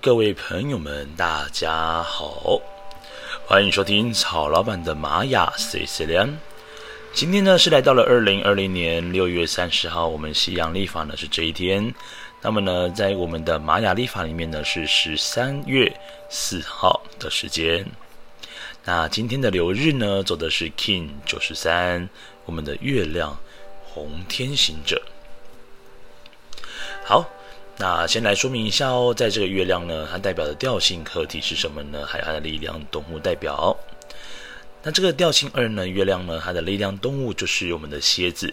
各位朋友们，大家好，欢迎收听曹老板的玛雅 C C 连。今天呢是来到了二零二零年六月三十号，我们西洋历法呢是这一天。那么呢，在我们的玛雅历法里面呢是十三月四号的时间。那今天的流日呢走的是 King 九十三，我们的月亮红天行者。好。那先来说明一下哦，在这个月亮呢，它代表的调性课题是什么呢？还有它的力量动物代表。那这个调性二呢，月亮呢，它的力量动物就是我们的蝎子。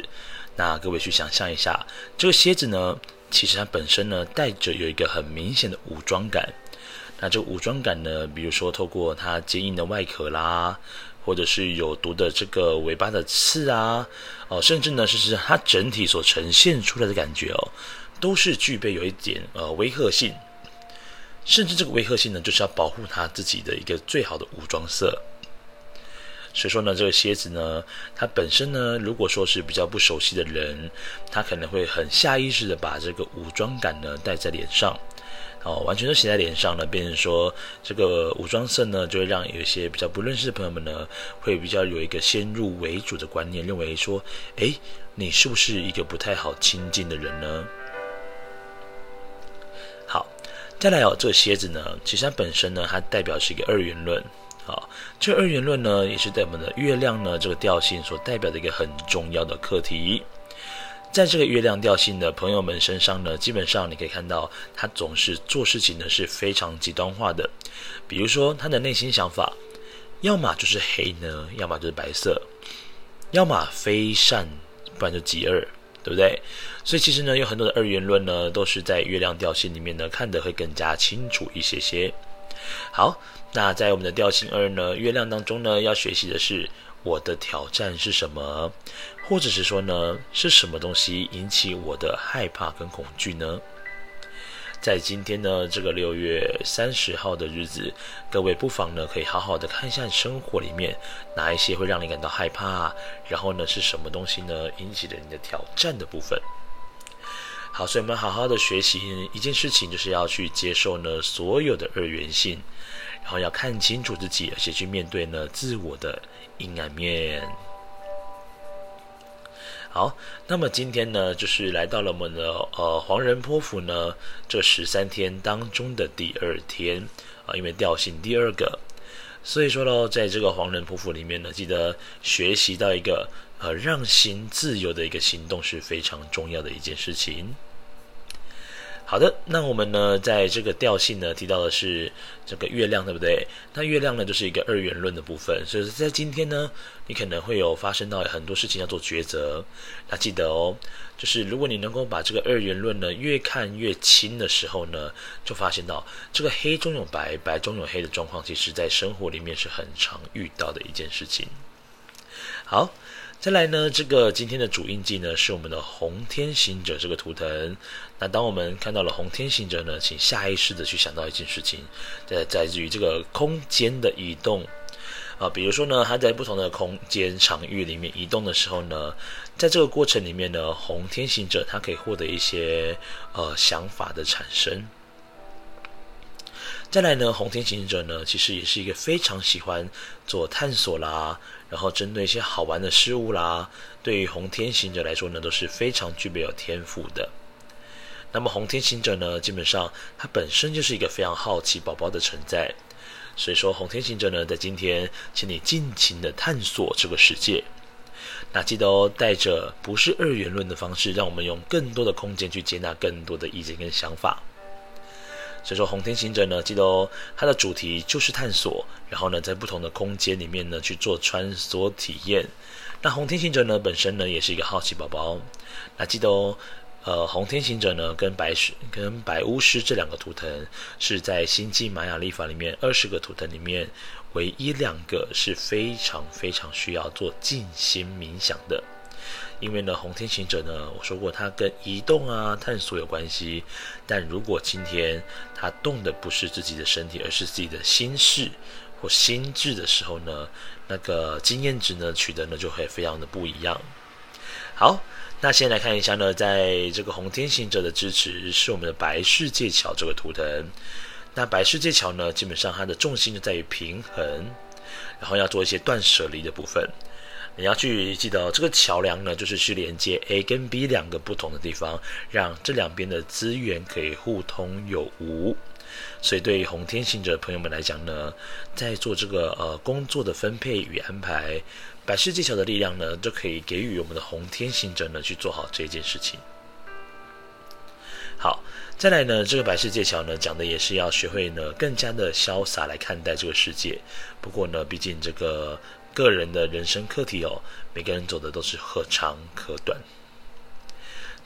那各位去想象一下，这个蝎子呢，其实它本身呢，带着有一个很明显的武装感。那这个武装感呢，比如说透过它坚硬的外壳啦，或者是有毒的这个尾巴的刺啊，哦，甚至呢，是是它整体所呈现出来的感觉哦。都是具备有一点呃威吓性，甚至这个威吓性呢，就是要保护他自己的一个最好的武装色。所以说呢，这个蝎子呢，它本身呢，如果说是比较不熟悉的人，他可能会很下意识的把这个武装感呢带在脸上，哦，完全都写在脸上呢，变成说这个武装色呢，就会让有一些比较不认识的朋友们呢，会比较有一个先入为主的观念，认为说，哎，你是不是一个不太好亲近的人呢？再来哦，这个蝎子呢，其实它本身呢，它代表是一个二元论。好，这二元论呢，也是在我们的月亮呢这个调性所代表的一个很重要的课题。在这个月亮调性的朋友们身上呢，基本上你可以看到，他总是做事情呢是非常极端化的。比如说，他的内心想法，要么就是黑呢，要么就是白色，要么非善，不然就极恶。对不对？所以其实呢，有很多的二元论呢，都是在月亮调性里面呢，看得会更加清楚一些些。好，那在我们的调性二呢，月亮当中呢，要学习的是我的挑战是什么，或者是说呢，是什么东西引起我的害怕跟恐惧呢？在今天呢，这个六月三十号的日子，各位不妨呢，可以好好的看一下生活里面哪一些会让你感到害怕，然后呢，是什么东西呢，引起了你的挑战的部分。好，所以我们好好的学习一件事情，就是要去接受呢所有的二元性，然后要看清楚自己，而且去面对呢自我的阴暗面。好，那么今天呢，就是来到了我们的呃黄人波符呢这十三天当中的第二天啊，因为调性第二个，所以说呢，在这个黄人波符里面呢，记得学习到一个呃让心自由的一个行动是非常重要的一件事情。好的，那我们呢，在这个调性呢提到的是这个月亮，对不对？那月亮呢就是一个二元论的部分，所以在今天呢，你可能会有发生到很多事情要做抉择。那记得哦，就是如果你能够把这个二元论呢越看越清的时候呢，就发现到这个黑中有白，白中有黑的状况，其实在生活里面是很常遇到的一件事情。好。再来呢，这个今天的主印记呢是我们的红天行者这个图腾。那当我们看到了红天行者呢，请下意识的去想到一件事情，在在于这个空间的移动啊，比如说呢，它在不同的空间场域里面移动的时候呢，在这个过程里面呢，红天行者它可以获得一些呃想法的产生。再来呢，红天行者呢，其实也是一个非常喜欢做探索啦，然后针对一些好玩的事物啦，对于红天行者来说呢，都是非常具备有天赋的。那么红天行者呢，基本上它本身就是一个非常好奇宝宝的存在，所以说红天行者呢，在今天，请你尽情的探索这个世界。那记得哦，带着不是二元论的方式，让我们用更多的空间去接纳更多的意见跟想法。所以说，红天行者呢，记得哦，它的主题就是探索，然后呢，在不同的空间里面呢去做穿梭体验。那红天行者呢，本身呢也是一个好奇宝宝。那记得哦，呃，红天行者呢跟白狮跟白巫师这两个图腾是在星际玛雅历法里面二十个图腾里面唯一两个是非常非常需要做静心冥想的。因为呢，红天行者呢，我说过，它跟移动啊、探索有关系。但如果今天它动的不是自己的身体，而是自己的心事或心智的时候呢，那个经验值呢，取得呢就会非常的不一样。好，那先来看一下呢，在这个红天行者的支持是我们的白世界桥这个图腾。那白世界桥呢，基本上它的重心就在于平衡，然后要做一些断舍离的部分。你要去记得，这个桥梁呢，就是去连接 A 跟 B 两个不同的地方，让这两边的资源可以互通有无。所以，对于红天行者朋友们来讲呢，在做这个呃工作的分配与安排，百世界桥的力量呢，就可以给予我们的红天行者呢去做好这件事情。好。再来呢，这个百世界桥呢，讲的也是要学会呢，更加的潇洒来看待这个世界。不过呢，毕竟这个个人的人生课题哦，每个人走的都是可长可短。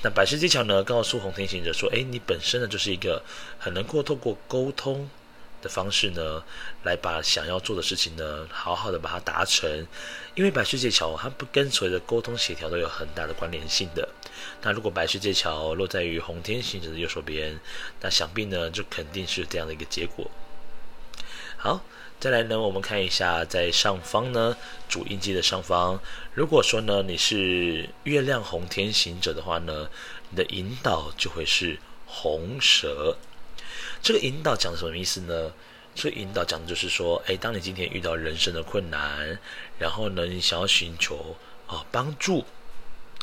那白世界桥呢，告诉红天行者说：“哎，你本身呢，就是一个很能够透过沟通。”的方式呢，来把想要做的事情呢，好好的把它达成。因为白世界桥它不跟随着沟通协调都有很大的关联性的。那如果白世界桥落在于红天行者的右手边，那想必呢，就肯定是这样的一个结果。好，再来呢，我们看一下在上方呢，主印记的上方，如果说呢，你是月亮红天行者的话呢，你的引导就会是红蛇。这个引导讲的什么意思呢？这个引导讲的就是说，哎，当你今天遇到人生的困难，然后呢，你想要寻求啊帮助，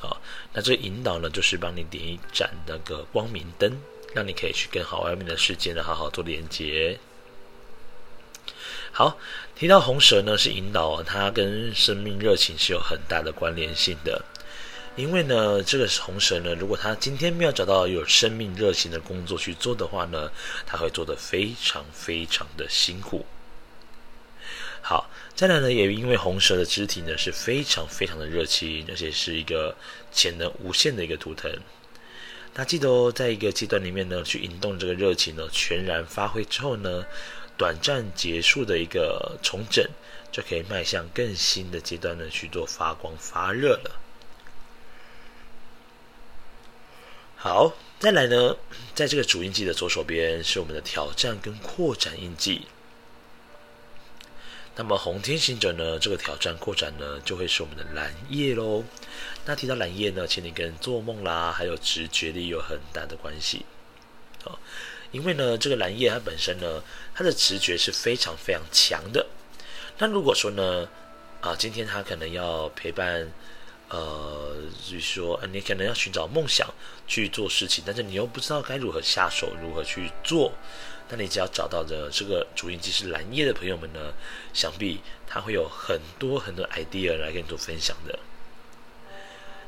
啊，那这个引导呢，就是帮你点一盏那个光明灯，让你可以去跟好外面的世界呢好好做连接。好，提到红蛇呢，是引导，它跟生命热情是有很大的关联性的。因为呢，这个红蛇呢，如果它今天没有找到有生命热情的工作去做的话呢，它会做得非常非常的辛苦。好，再来呢，也因为红蛇的肢体呢是非常非常的热情，而且是一个潜能无限的一个图腾。那记得哦，在一个阶段里面呢，去引动这个热情呢，全然发挥之后呢，短暂结束的一个重整，就可以迈向更新的阶段呢，去做发光发热了。好，再来呢，在这个主印记的左手边是我们的挑战跟扩展印记。那么红天行者呢，这个挑战扩展呢，就会是我们的蓝夜喽。那提到蓝夜呢，其实你跟做梦啦，还有直觉力有很大的关系。哦，因为呢，这个蓝夜它本身呢，它的直觉是非常非常强的。那如果说呢，啊，今天他可能要陪伴。呃，就是说，你可能要寻找梦想去做事情，但是你又不知道该如何下手，如何去做。那你只要找到的这个主音机是蓝夜的朋友们呢，想必他会有很多很多 idea 来跟你做分享的。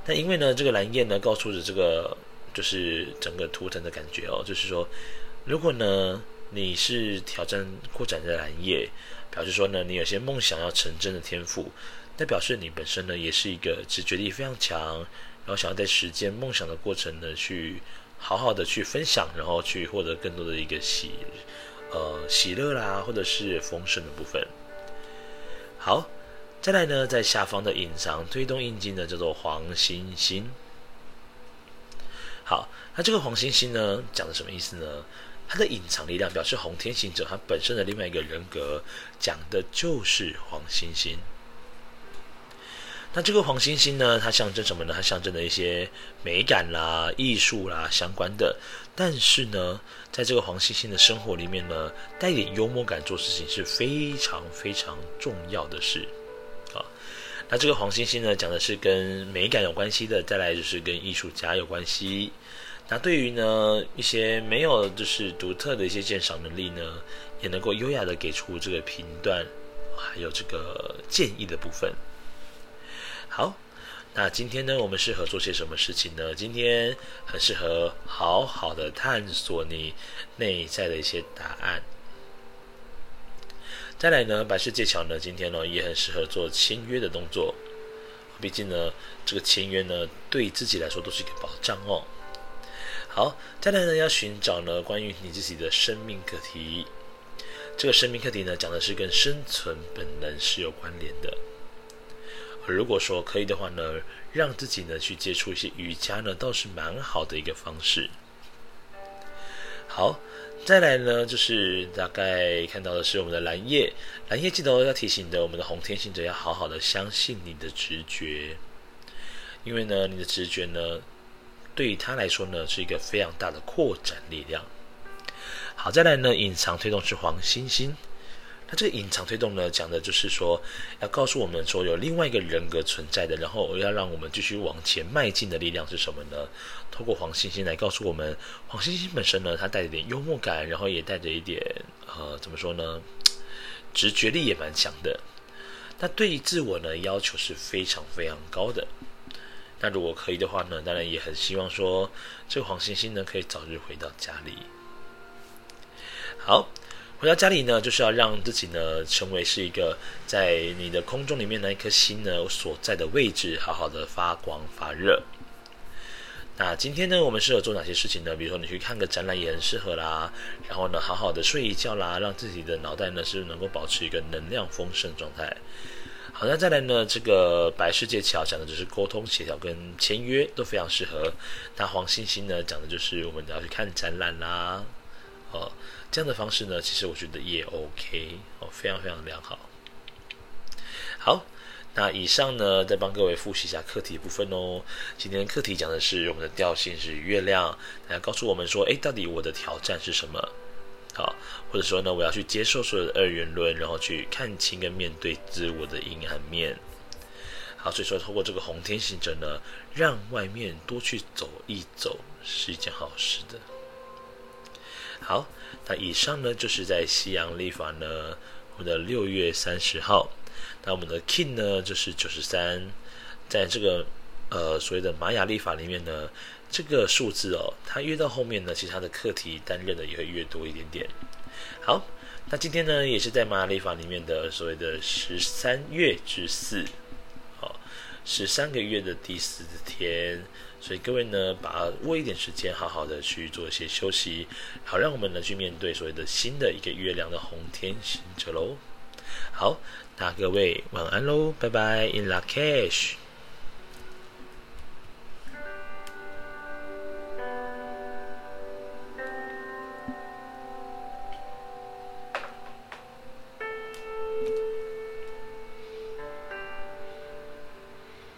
那因为呢，这个蓝夜呢，告诉着这个就是整个图腾的感觉哦，就是说，如果呢你是挑战扩展的蓝夜，表示说呢，你有些梦想要成真的天赋。那表示你本身呢，也是一个直觉力非常强，然后想要在实践梦想的过程呢，去好好的去分享，然后去获得更多的一个喜，呃，喜乐啦，或者是丰盛的部分。好，再来呢，在下方的隐藏推动印记呢，叫做黄星星。好，那这个黄星星呢，讲的什么意思呢？它的隐藏力量表示红天行者他本身的另外一个人格，讲的就是黄星星。那这个黄星星呢，它象征什么呢？它象征的一些美感啦、艺术啦相关的。但是呢，在这个黄星星的生活里面呢，带点幽默感做事情是非常非常重要的事啊。那这个黄星星呢，讲的是跟美感有关系的，再来就是跟艺术家有关系。那对于呢一些没有就是独特的一些鉴赏能力呢，也能够优雅的给出这个评断，还有这个建议的部分。好，那今天呢，我们适合做些什么事情呢？今天很适合好好的探索你内在的一些答案。再来呢，白世界桥呢，今天呢也很适合做签约的动作。毕竟呢，这个签约呢，对自己来说都是一个保障哦。好，再来呢，要寻找呢关于你自己的生命课题。这个生命课题呢，讲的是跟生存本能是有关联的。如果说可以的话呢，让自己呢去接触一些瑜伽呢，倒是蛮好的一个方式。好，再来呢，就是大概看到的是我们的蓝叶，蓝叶记得要提醒的，我们的红天行者要好好的相信你的直觉，因为呢，你的直觉呢，对于他来说呢，是一个非常大的扩展力量。好，再来呢，隐藏推动是黄星星。那这个隐藏推动呢，讲的就是说，要告诉我们说有另外一个人格存在的，然后要让我们继续往前迈进的力量是什么呢？透过黄星星来告诉我们，黄星星本身呢，它带着点幽默感，然后也带着一点呃，怎么说呢？直觉力也蛮强的。那对于自我呢，要求是非常非常高的。那如果可以的话呢，当然也很希望说，这个黄星星呢，可以早日回到家里。好。回到家里呢，就是要让自己呢成为是一个在你的空中里面那一颗星呢所在的位置，好好的发光发热。那今天呢，我们适合做哪些事情呢？比如说你去看个展览也很适合啦。然后呢，好好的睡一觉啦，让自己的脑袋呢是能够保持一个能量丰盛状态。好，那再来呢，这个白世界桥讲的就是沟通协调跟签约都非常适合。那黄星星呢讲的就是我们要去看展览啦。哦，这样的方式呢，其实我觉得也 OK 哦，非常非常良好。好，那以上呢，再帮各位复习一下课题部分哦。今天课题讲的是我们的调性是月亮，大家告诉我们说，诶，到底我的挑战是什么？好，或者说呢，我要去接受所有的二元论，然后去看清跟面对自我的阴暗面。好，所以说透过这个红天行者呢，让外面多去走一走，是一件好事的。好，那以上呢就是在西洋历法呢，我们的六月三十号，那我们的 King 呢就是九十三，在这个呃所谓的玛雅历法里面呢，这个数字哦，它越到后面呢，其实它的课题担任的也会越多一点点。好，那今天呢也是在玛雅历法里面的所谓的十三月之四，好，十三个月的第四天。所以各位呢，把握一点时间，好好的去做一些休息，好让我们呢去面对所谓的新的一个月亮的红天行者喽。好，那各位晚安喽，拜拜，In Lak'ech。